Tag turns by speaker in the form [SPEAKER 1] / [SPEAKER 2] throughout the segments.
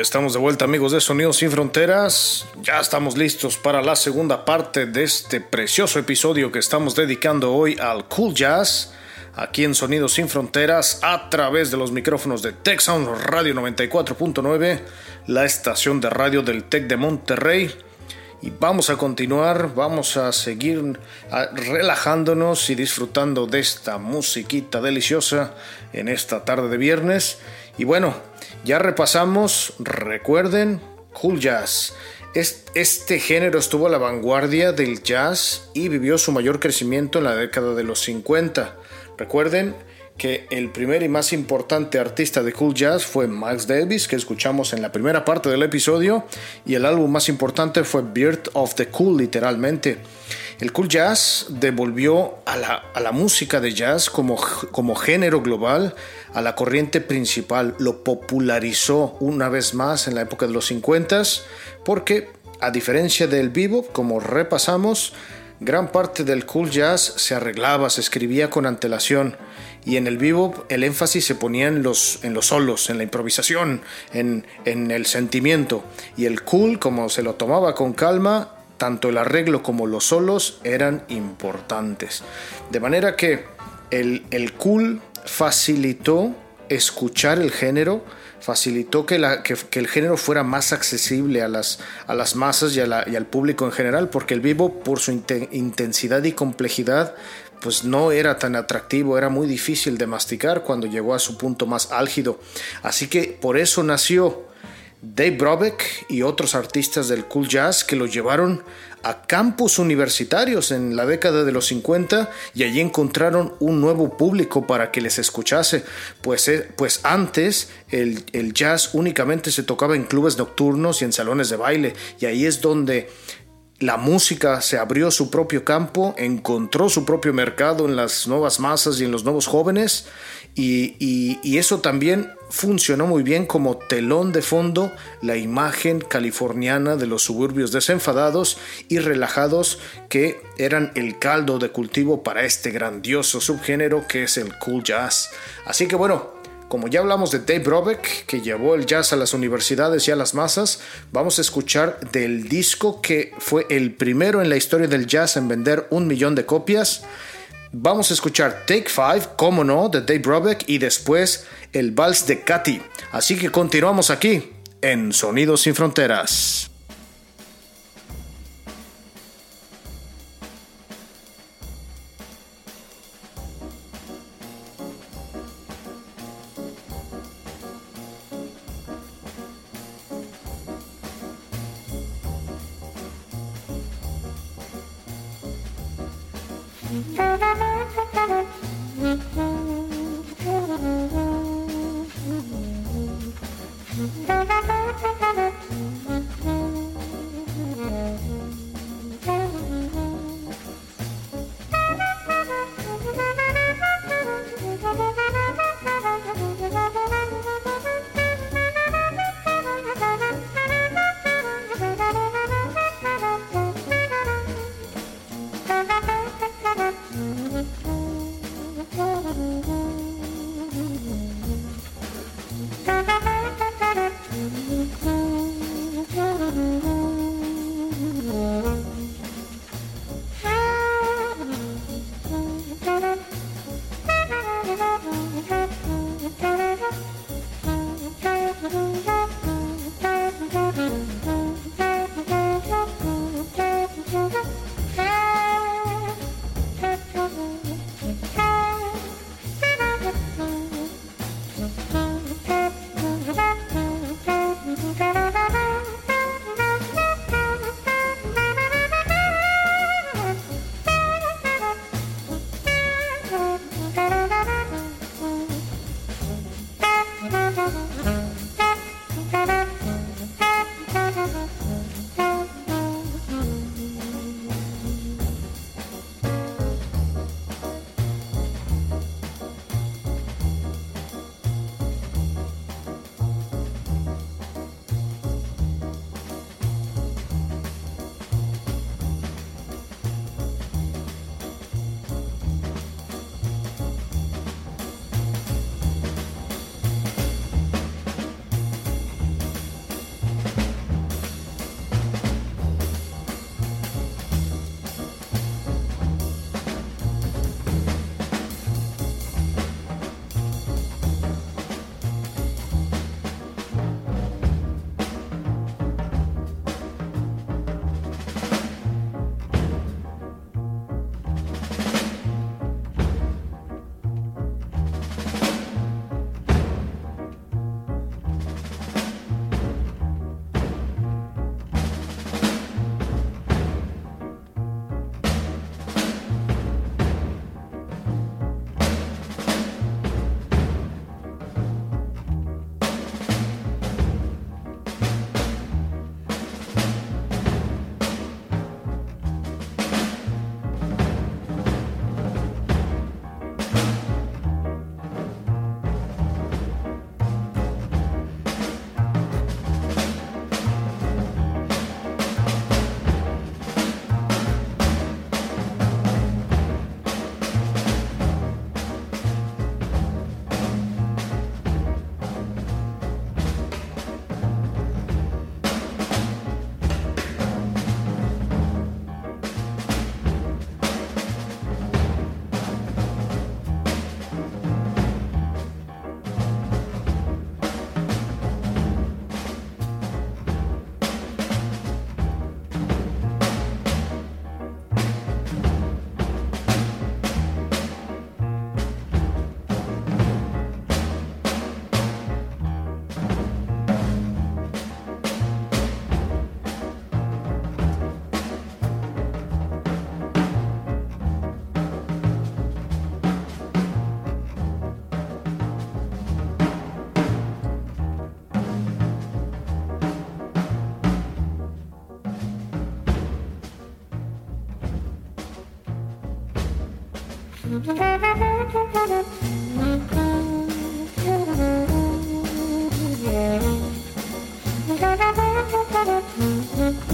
[SPEAKER 1] Estamos de vuelta amigos de Sonidos sin Fronteras. Ya estamos listos para la segunda parte de este precioso episodio que estamos dedicando hoy al cool jazz. Aquí en Sonidos sin Fronteras a través de los micrófonos de Tech Sound Radio 94.9, la estación de radio del Tech de Monterrey. Y vamos a continuar, vamos a seguir relajándonos y disfrutando de esta musiquita deliciosa en esta tarde de viernes. Y bueno, ya repasamos, recuerden, cool jazz. Este género estuvo a la vanguardia del jazz y vivió su mayor crecimiento en la década de los 50. Recuerden que el primer y más importante artista de cool jazz fue Max Davis, que escuchamos en la primera parte del episodio, y el álbum más importante fue Birth of the Cool, literalmente. El cool jazz devolvió a la, música de jazz como, como género global a la corriente principal, lo popularizó una vez más en la época de los 50 porque a diferencia del vivo, como repasamos, gran parte del cool jazz se arreglaba, se escribía con antelación. Y en el vivo el énfasis se ponía en los, en los solos, en la improvisación, en, en el sentimiento. Y el cool como se lo tomaba con calma tanto el arreglo como los solos eran importantes. De manera que el, el cool facilitó escuchar el género, facilitó que, la, que, el género fuera más accesible a las, a las masas y, al público en general, porque el vivo, por su intensidad y complejidad, pues no era tan atractivo, era muy difícil de masticar cuando llegó a su punto más álgido. Así que por eso nació Dave Brobeck y otros artistas del cool jazz que lo llevaron a campus universitarios en la década de los 50 y allí encontraron un nuevo público para que les escuchase, pues, eh, pues antes el, el jazz únicamente se tocaba en clubes nocturnos y en salones de baile y ahí es donde la música se abrió su propio campo, encontró su propio mercado en las nuevas masas y en los nuevos jóvenes y, eso también funcionó muy bien como telón de fondo la imagen californiana de los suburbios desenfadados y relajados que eran el caldo de cultivo para este grandioso subgénero que es el cool jazz. Así que bueno, como ya hablamos de Dave Robeck, que llevó el jazz a las universidades y a las masas, vamos a escuchar del disco que fue el primero en la historia del jazz en vender un millón de copias. Vamos a escuchar Take Five, como no, de Dave Robeck y después el vals de Katy. Así que continuamos aquí en Sonidos sin Fronteras. Thank you.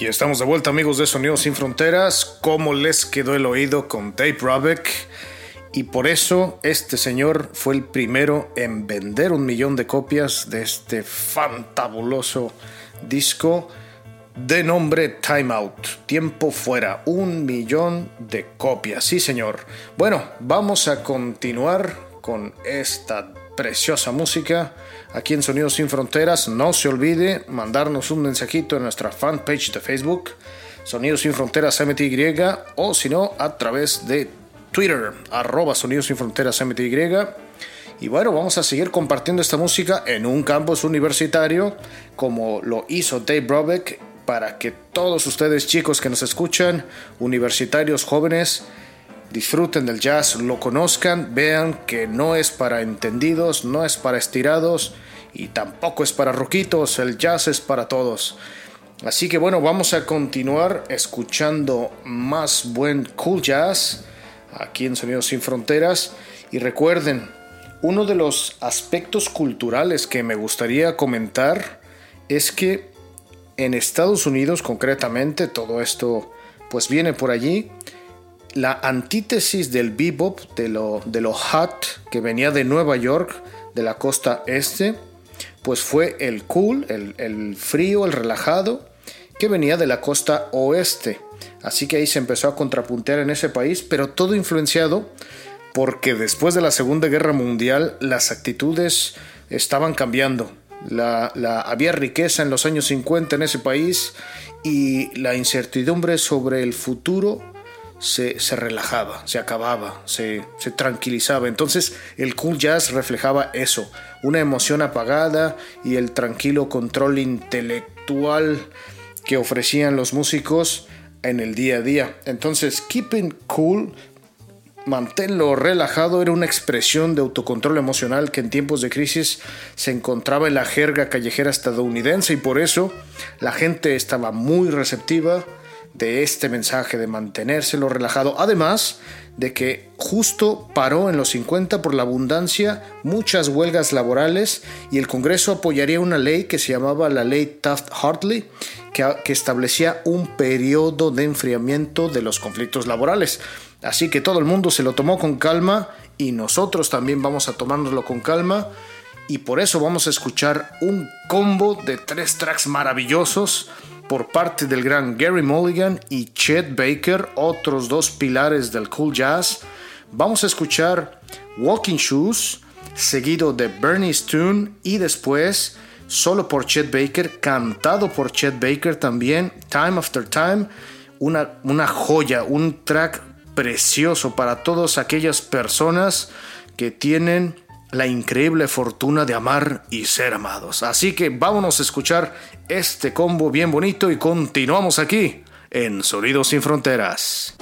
[SPEAKER 1] Y estamos de vuelta amigos de Sonidos Sin Fronteras. ¿Cómo les quedó el oído con Dave Robeck? Y por eso este señor fue el primero en vender un millón de copias de este fantabuloso disco de nombre Time Out. Tiempo fuera. Un millón de copias. Sí señor. Bueno, vamos a continuar con esta preciosa música aquí en Sonidos Sin Fronteras. No se olvide mandarnos un mensajito en nuestra fanpage de Facebook, Sonidos Sin Fronteras MTY, o si no, a través de Twitter, arroba Sonidos Sin Fronteras MTY. Y bueno, vamos a seguir compartiendo esta música en un campus universitario, como lo hizo Dave Brobeck, para que todos ustedes chicos que nos escuchan, universitarios jóvenes, disfruten del jazz, lo conozcan, vean que no es para entendidos, no es para estirados y tampoco es para roquitos, el jazz es para todos. Así que bueno, vamos a continuar escuchando más buen cool jazz aquí en Sonidos sin Fronteras y recuerden, uno de los aspectos culturales que me gustaría comentar es que en Estados Unidos concretamente, todo esto pues viene por allí, la antítesis del bebop, de lo, de lo hot que venía de Nueva York, de la costa este, pues fue el cool, el, el frío, el relajado, que venía de la costa oeste. Así que ahí se empezó a contrapuntear en ese país, pero todo influenciado porque después de la Segunda Guerra Mundial las actitudes estaban cambiando. La, había riqueza en los años 50 en ese país y la incertidumbre sobre el futuro se, relajaba, se acababa, se, se, tranquilizaba. Entonces el cool jazz reflejaba eso, una emoción apagada y el tranquilo control intelectual que ofrecían los músicos en el día a día. Entonces keeping cool, manténlo relajado, era una expresión de autocontrol emocional que en tiempos de crisis se encontraba en la jerga callejera estadounidense y por eso la gente estaba muy receptiva de este mensaje de mantenérselo relajado. Además de que justo paró en los 50 por la abundancia muchas huelgas laborales y el Congreso apoyaría una ley que se llamaba la ley Taft-Hartley que, que establecía un periodo de enfriamiento de los conflictos laborales. Así que todo el mundo se lo tomó con calma y nosotros también vamos a tomárnoslo con calma y por eso vamos a escuchar un combo de tres tracks maravillosos por parte del gran Gary Mulligan y Chet Baker, otros dos pilares del cool jazz. Vamos a escuchar Walking Shoes, seguido de Bernie's Tune y después, solo por Chet Baker, cantado por Chet Baker también, Time After Time, una, una joya, un track precioso para todas aquellas personas que tienen la increíble fortuna de amar y ser amados. Así que vámonos a escuchar este combo bien bonito y continuamos aquí en Sonidos sin Fronteras.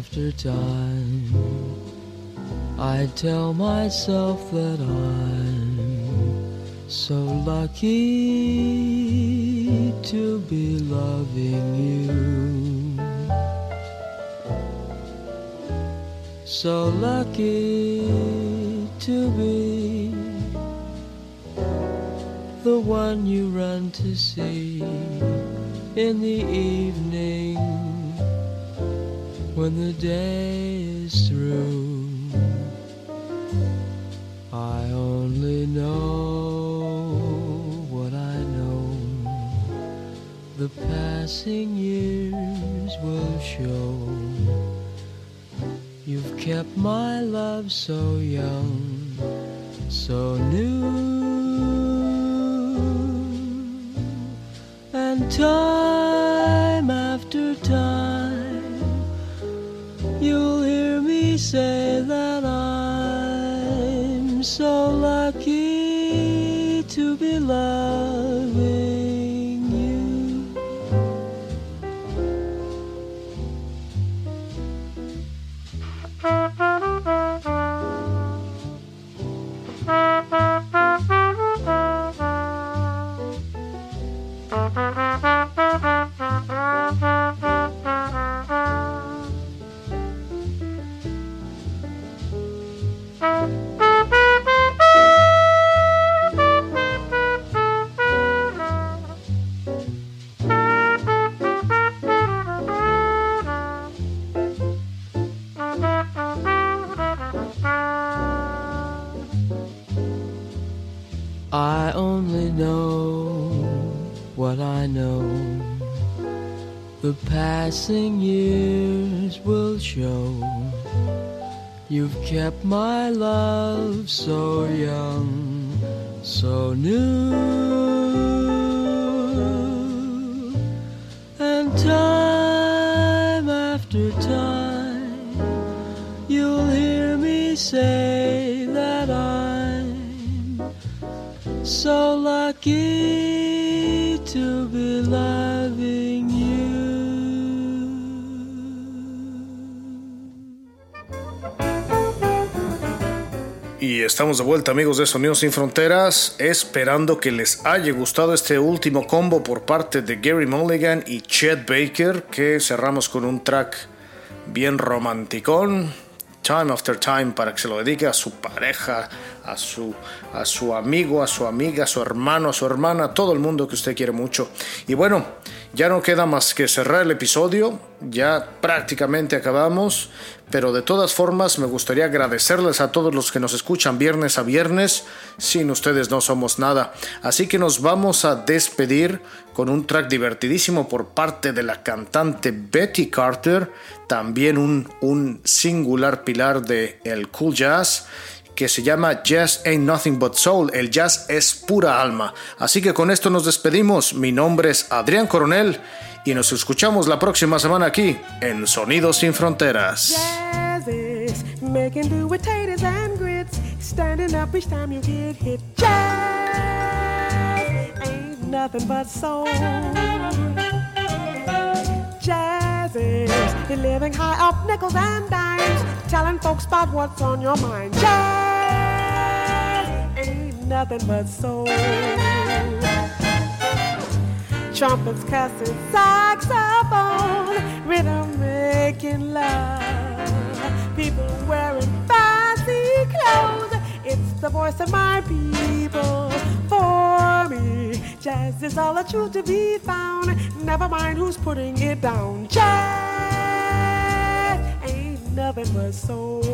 [SPEAKER 2] Time I tell myself that I'm so lucky to be loving you. So lucky to be the one you run to see in the evening when the day is through. I only know what I know. The passing years will show. You've kept my love so young, so new. And time say that I'm so lucky to be loving passing years will show you've kept my love so young, so new.
[SPEAKER 1] Y estamos de vuelta amigos de Sonidos sin Fronteras, esperando que les haya gustado este último combo por parte de Gary Mulligan y Chet Baker, que cerramos con un track bien romanticón, Time After Time para que se lo dedique a su pareja, a su, a su amigo, a su amiga, a su hermano, a su hermana, a todo el mundo que usted quiere mucho. Y bueno, ya no queda más que cerrar el episodio, ya prácticamente acabamos, pero de todas formas me gustaría agradecerles a todos los que nos escuchan viernes a viernes, sin ustedes no somos nada. Así que nos vamos a despedir con un track divertidísimo por parte de la cantante Betty Carter, también un, singular pilar de el cool jazz que se llama Jazz Ain't Nothing But Soul. El jazz es pura alma. Así que con esto nos despedimos. Mi nombre es Adrián Coronel y nos escuchamos la próxima semana aquí en Sonidos sin Fronteras.
[SPEAKER 3] Jazz is living high up nickels and dimes. Telling folks about what's on your mind. Jazz nothing but soul. Trumpets, cussing, saxophone, rhythm making love. People wearing fancy clothes. It's the voice of my people. For me, jazz is all the truth to be found. Never mind who's putting it down. Jazz ain't nothing but soul.